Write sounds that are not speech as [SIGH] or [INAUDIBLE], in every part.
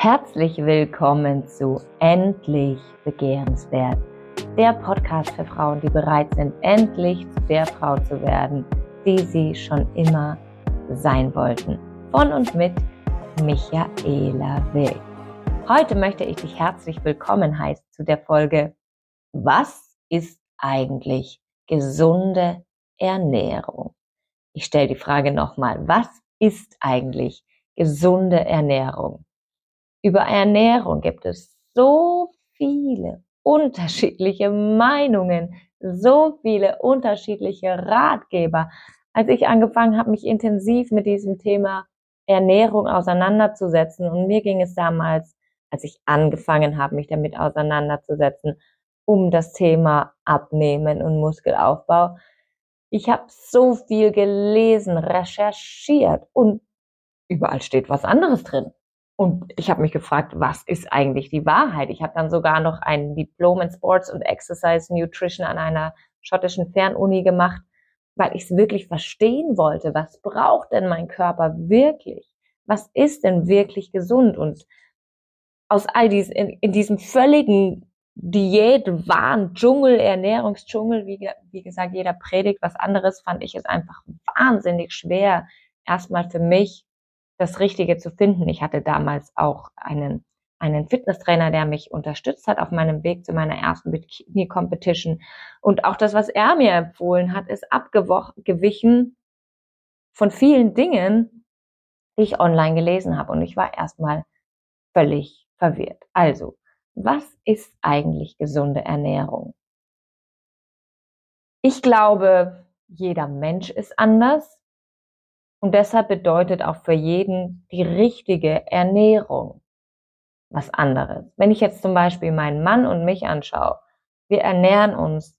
Herzlich willkommen zu Endlich Begehrenswert, der Podcast für Frauen, die bereit sind, endlich zu der Frau zu werden, die sie schon immer sein wollten. Von und mit Michaela Will. Heute möchte ich dich herzlich willkommen heißen zu der Folge Was ist eigentlich gesunde Ernährung? Ich stelle die Frage nochmal, was ist eigentlich gesunde Ernährung? Über Ernährung gibt es so viele unterschiedliche Meinungen, so viele unterschiedliche Ratgeber. Als ich angefangen habe, mich intensiv mit diesem Thema Ernährung auseinanderzusetzen, und mir ging es damals, als ich angefangen habe, mich damit auseinanderzusetzen, um das Thema Abnehmen und Muskelaufbau. Ich habe so viel gelesen, recherchiert und überall steht was anderes drin. Und ich habe mich gefragt, was ist eigentlich die Wahrheit? Ich habe dann sogar noch ein Diplom in Sports und Exercise Nutrition an einer schottischen Fernuni gemacht, weil ich es wirklich verstehen wollte. Was braucht denn mein Körper wirklich? Was ist denn wirklich gesund? Und aus all dies, in, in diesem völligen Diät, Wahn, Dschungel, Ernährungsdschungel, wie, wie gesagt, jeder predigt was anderes, fand ich es einfach wahnsinnig schwer, erstmal für mich das Richtige zu finden. Ich hatte damals auch einen, einen Fitnesstrainer, der mich unterstützt hat auf meinem Weg zu meiner ersten Bikini-Competition. Und auch das, was er mir empfohlen hat, ist abgewichen von vielen Dingen, die ich online gelesen habe. Und ich war erstmal völlig verwirrt. Also, was ist eigentlich gesunde Ernährung? Ich glaube, jeder Mensch ist anders. Und deshalb bedeutet auch für jeden die richtige Ernährung was anderes. Wenn ich jetzt zum Beispiel meinen Mann und mich anschaue, wir ernähren uns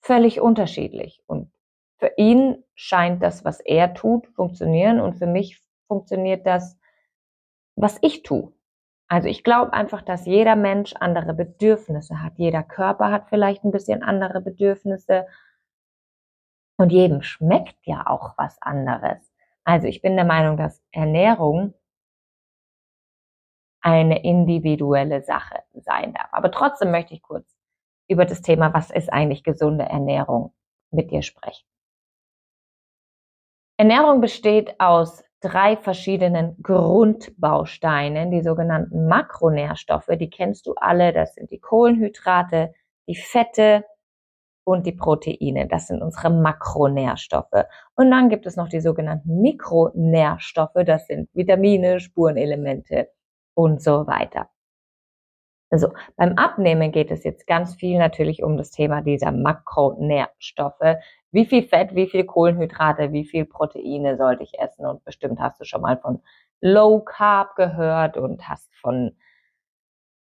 völlig unterschiedlich. Und für ihn scheint das, was er tut, funktionieren und für mich funktioniert das, was ich tue. Also ich glaube einfach, dass jeder Mensch andere Bedürfnisse hat. Jeder Körper hat vielleicht ein bisschen andere Bedürfnisse. Und jedem schmeckt ja auch was anderes. Also ich bin der Meinung, dass Ernährung eine individuelle Sache sein darf. Aber trotzdem möchte ich kurz über das Thema, was ist eigentlich gesunde Ernährung, mit dir sprechen. Ernährung besteht aus drei verschiedenen Grundbausteinen, die sogenannten Makronährstoffe. Die kennst du alle. Das sind die Kohlenhydrate, die Fette, und die Proteine. Das sind unsere Makronährstoffe. Und dann gibt es noch die sogenannten Mikronährstoffe. Das sind Vitamine, Spurenelemente und so weiter. Also beim Abnehmen geht es jetzt ganz viel natürlich um das Thema dieser Makronährstoffe. Wie viel Fett, wie viel Kohlenhydrate, wie viel Proteine sollte ich essen? Und bestimmt hast du schon mal von Low Carb gehört und hast von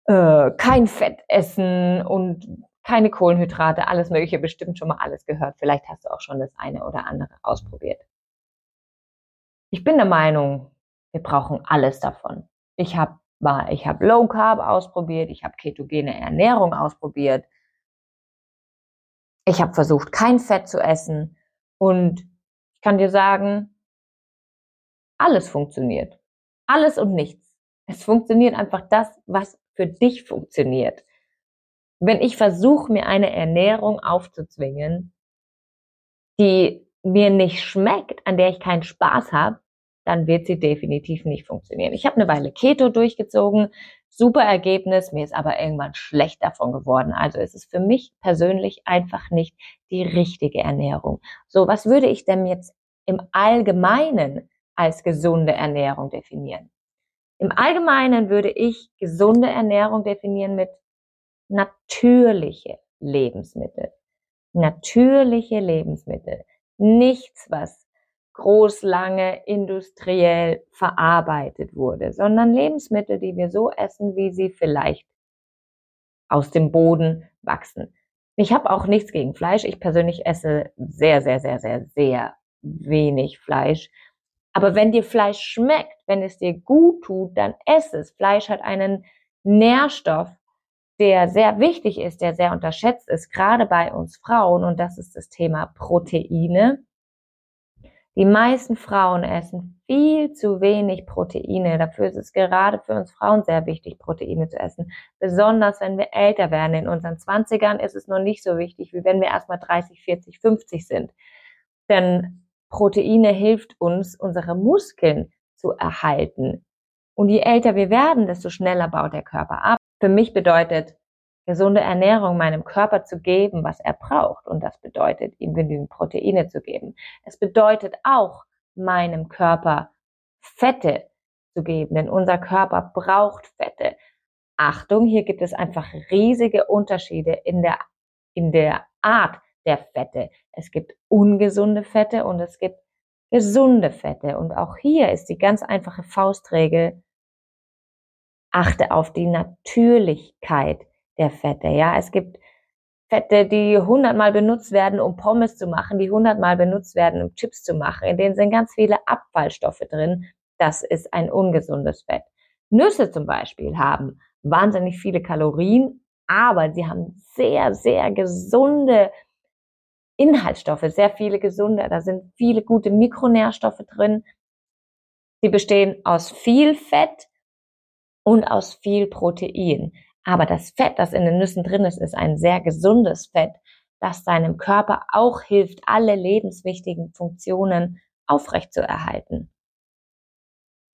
äh, kein Fett essen und keine Kohlenhydrate, alles Mögliche, bestimmt schon mal alles gehört. Vielleicht hast du auch schon das eine oder andere ausprobiert. Ich bin der Meinung, wir brauchen alles davon. Ich habe mal, ich habe Low Carb ausprobiert, ich habe ketogene Ernährung ausprobiert. Ich habe versucht, kein Fett zu essen und ich kann dir sagen, alles funktioniert. Alles und nichts. Es funktioniert einfach das, was für dich funktioniert. Wenn ich versuche, mir eine Ernährung aufzuzwingen, die mir nicht schmeckt, an der ich keinen Spaß habe, dann wird sie definitiv nicht funktionieren. Ich habe eine Weile Keto durchgezogen, super Ergebnis, mir ist aber irgendwann schlecht davon geworden. Also ist es für mich persönlich einfach nicht die richtige Ernährung. So, was würde ich denn jetzt im Allgemeinen als gesunde Ernährung definieren? Im Allgemeinen würde ich gesunde Ernährung definieren mit natürliche Lebensmittel. Natürliche Lebensmittel. Nichts, was groß, lange, industriell verarbeitet wurde, sondern Lebensmittel, die wir so essen, wie sie vielleicht aus dem Boden wachsen. Ich habe auch nichts gegen Fleisch. Ich persönlich esse sehr, sehr, sehr, sehr, sehr wenig Fleisch. Aber wenn dir Fleisch schmeckt, wenn es dir gut tut, dann ess es. Fleisch hat einen Nährstoff, der sehr wichtig ist, der sehr unterschätzt ist, gerade bei uns Frauen, und das ist das Thema Proteine. Die meisten Frauen essen viel zu wenig Proteine. Dafür ist es gerade für uns Frauen sehr wichtig, Proteine zu essen. Besonders wenn wir älter werden. In unseren Zwanzigern ist es noch nicht so wichtig, wie wenn wir erstmal 30, 40, 50 sind. Denn Proteine hilft uns, unsere Muskeln zu erhalten. Und je älter wir werden, desto schneller baut der Körper ab. Für mich bedeutet gesunde Ernährung meinem Körper zu geben, was er braucht. Und das bedeutet, ihm genügend Proteine zu geben. Es bedeutet auch, meinem Körper Fette zu geben, denn unser Körper braucht Fette. Achtung, hier gibt es einfach riesige Unterschiede in der, in der Art der Fette. Es gibt ungesunde Fette und es gibt gesunde Fette. Und auch hier ist die ganz einfache Faustregel, achte auf die Natürlichkeit der Fette. Ja, es gibt Fette, die hundertmal benutzt werden, um Pommes zu machen, die hundertmal benutzt werden, um Chips zu machen. In denen sind ganz viele Abfallstoffe drin. Das ist ein ungesundes Fett. Nüsse zum Beispiel haben wahnsinnig viele Kalorien, aber sie haben sehr, sehr gesunde Inhaltsstoffe, sehr viele gesunde. Da sind viele gute Mikronährstoffe drin. Sie bestehen aus viel Fett und aus viel Protein. Aber das Fett, das in den Nüssen drin ist, ist ein sehr gesundes Fett, das deinem Körper auch hilft, alle lebenswichtigen Funktionen aufrechtzuerhalten.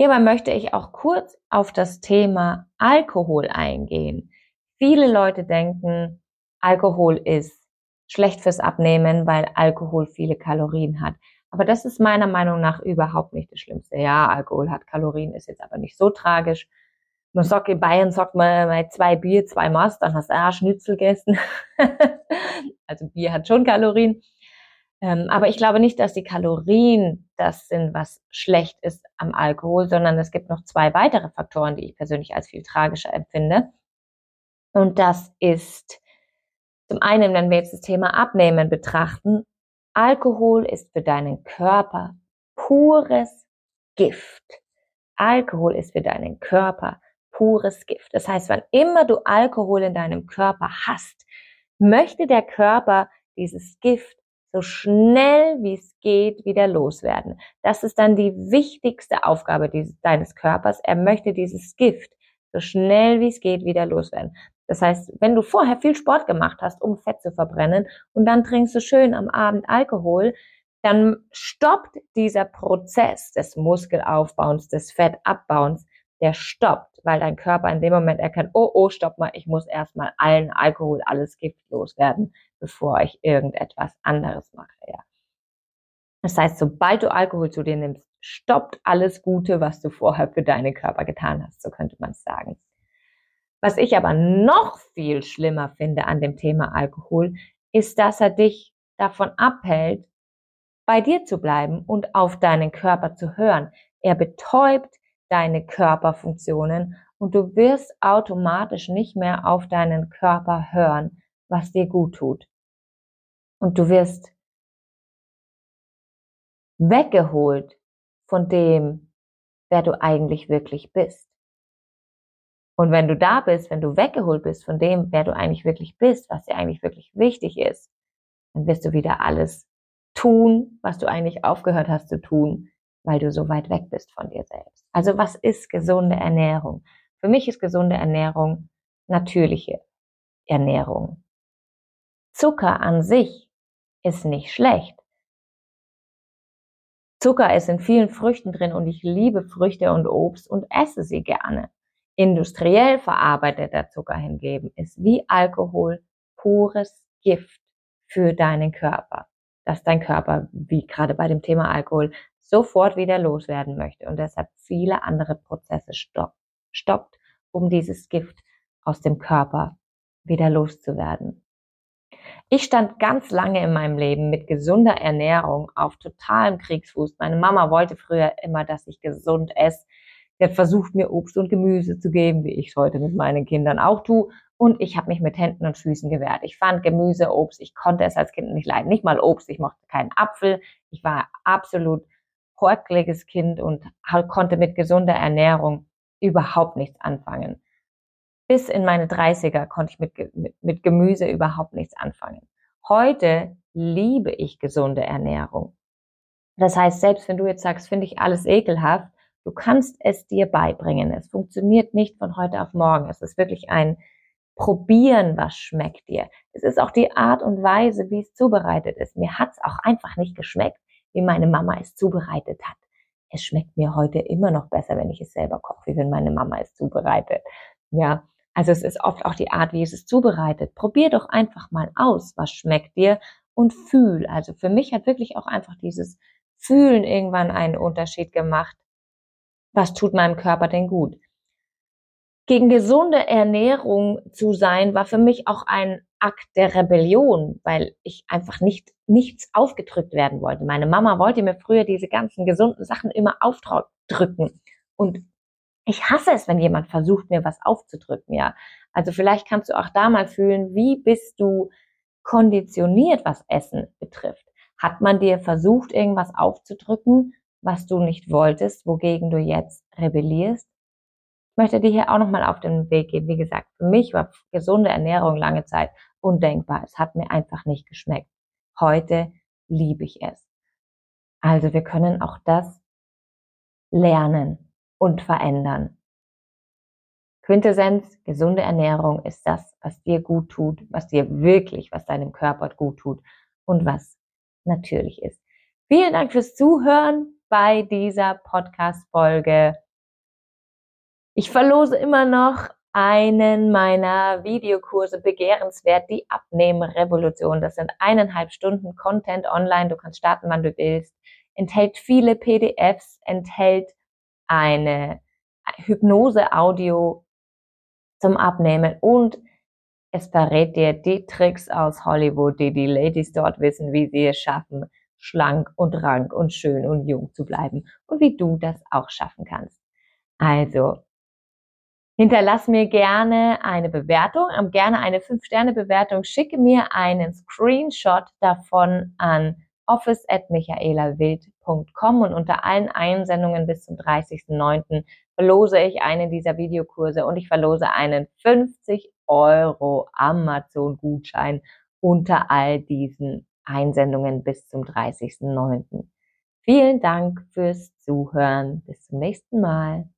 Hierbei möchte ich auch kurz auf das Thema Alkohol eingehen. Viele Leute denken, Alkohol ist schlecht fürs Abnehmen, weil Alkohol viele Kalorien hat. Aber das ist meiner Meinung nach überhaupt nicht das Schlimmste. Ja, Alkohol hat Kalorien, ist jetzt aber nicht so tragisch man sagt in Bayern, sagt man mal zwei Bier, zwei Maß, dann hast du auch Schnitzel gegessen. [LAUGHS] also Bier hat schon Kalorien. Ähm, aber ich glaube nicht, dass die Kalorien das sind, was schlecht ist am Alkohol, sondern es gibt noch zwei weitere Faktoren, die ich persönlich als viel tragischer empfinde. Und das ist zum einen, wenn wir jetzt das Thema Abnehmen betrachten, Alkohol ist für deinen Körper pures Gift. Alkohol ist für deinen Körper pures Gift. Das heißt, wann immer du Alkohol in deinem Körper hast, möchte der Körper dieses Gift so schnell wie es geht wieder loswerden. Das ist dann die wichtigste Aufgabe deines Körpers. Er möchte dieses Gift so schnell wie es geht wieder loswerden. Das heißt, wenn du vorher viel Sport gemacht hast, um Fett zu verbrennen und dann trinkst du schön am Abend Alkohol, dann stoppt dieser Prozess des Muskelaufbauens, des Fettabbauens der stoppt, weil dein Körper in dem Moment erkennt, oh, oh, stopp mal, ich muss erstmal allen Alkohol, alles Gift loswerden, bevor ich irgendetwas anderes mache, ja. Das heißt, sobald du Alkohol zu dir nimmst, stoppt alles Gute, was du vorher für deinen Körper getan hast, so könnte man es sagen. Was ich aber noch viel schlimmer finde an dem Thema Alkohol, ist, dass er dich davon abhält, bei dir zu bleiben und auf deinen Körper zu hören. Er betäubt deine Körperfunktionen und du wirst automatisch nicht mehr auf deinen Körper hören, was dir gut tut. Und du wirst weggeholt von dem, wer du eigentlich wirklich bist. Und wenn du da bist, wenn du weggeholt bist von dem, wer du eigentlich wirklich bist, was dir eigentlich wirklich wichtig ist, dann wirst du wieder alles tun, was du eigentlich aufgehört hast zu tun, weil du so weit weg bist von dir selbst. Also was ist gesunde Ernährung? Für mich ist gesunde Ernährung natürliche Ernährung. Zucker an sich ist nicht schlecht. Zucker ist in vielen Früchten drin und ich liebe Früchte und Obst und esse sie gerne. Industriell verarbeiteter Zucker hingegen ist wie Alkohol pures Gift für deinen Körper, dass dein Körper, wie gerade bei dem Thema Alkohol, sofort wieder loswerden möchte und deshalb viele andere Prozesse stoppt, stoppt, um dieses Gift aus dem Körper wieder loszuwerden. Ich stand ganz lange in meinem Leben mit gesunder Ernährung auf totalem Kriegsfuß. Meine Mama wollte früher immer, dass ich gesund esse. Sie hat versucht, mir Obst und Gemüse zu geben, wie ich es heute mit meinen Kindern auch tue. Und ich habe mich mit Händen und Füßen gewehrt. Ich fand Gemüse, Obst, ich konnte es als Kind nicht leiden. Nicht mal Obst, ich mochte keinen Apfel. Ich war absolut sportliches Kind und konnte mit gesunder Ernährung überhaupt nichts anfangen. Bis in meine 30er konnte ich mit, mit, mit Gemüse überhaupt nichts anfangen. Heute liebe ich gesunde Ernährung. Das heißt, selbst wenn du jetzt sagst, finde ich alles ekelhaft, du kannst es dir beibringen. Es funktioniert nicht von heute auf morgen. Es ist wirklich ein Probieren, was schmeckt dir. Es ist auch die Art und Weise, wie es zubereitet ist. Mir hat es auch einfach nicht geschmeckt, wie meine Mama es zubereitet hat. Es schmeckt mir heute immer noch besser, wenn ich es selber koche, wie wenn meine Mama es zubereitet. Ja, also es ist oft auch die Art, wie es es zubereitet. Probier doch einfach mal aus, was schmeckt dir und fühl. Also für mich hat wirklich auch einfach dieses Fühlen irgendwann einen Unterschied gemacht. Was tut meinem Körper denn gut? Gegen gesunde Ernährung zu sein, war für mich auch ein Akt der Rebellion, weil ich einfach nicht nichts aufgedrückt werden wollte. Meine Mama wollte mir früher diese ganzen gesunden Sachen immer aufdrücken und ich hasse es, wenn jemand versucht, mir was aufzudrücken, ja. Also vielleicht kannst du auch da mal fühlen, wie bist du konditioniert, was Essen betrifft. Hat man dir versucht, irgendwas aufzudrücken, was du nicht wolltest, wogegen du jetzt rebellierst? Möchte dir hier auch nochmal auf den Weg geben. Wie gesagt, für mich war gesunde Ernährung lange Zeit undenkbar. Es hat mir einfach nicht geschmeckt. Heute liebe ich es. Also wir können auch das lernen und verändern. Quintessenz, gesunde Ernährung ist das, was dir gut tut, was dir wirklich, was deinem Körper gut tut und was natürlich ist. Vielen Dank fürs Zuhören bei dieser Podcast-Folge. Ich verlose immer noch einen meiner Videokurse begehrenswert, die Abnehmrevolution. Das sind eineinhalb Stunden Content online. Du kannst starten, wann du willst. Enthält viele PDFs, enthält eine Hypnose-Audio zum Abnehmen und es verrät dir die Tricks aus Hollywood, die die Ladies dort wissen, wie sie es schaffen, schlank und rank und schön und jung zu bleiben und wie du das auch schaffen kannst. Also, hinterlass mir gerne eine Bewertung, gerne eine 5-Sterne-Bewertung, schicke mir einen Screenshot davon an office at michaelawild.com und unter allen Einsendungen bis zum 30.09. verlose ich einen dieser Videokurse und ich verlose einen 50 Euro Amazon-Gutschein unter all diesen Einsendungen bis zum 30.09. Vielen Dank fürs Zuhören. Bis zum nächsten Mal.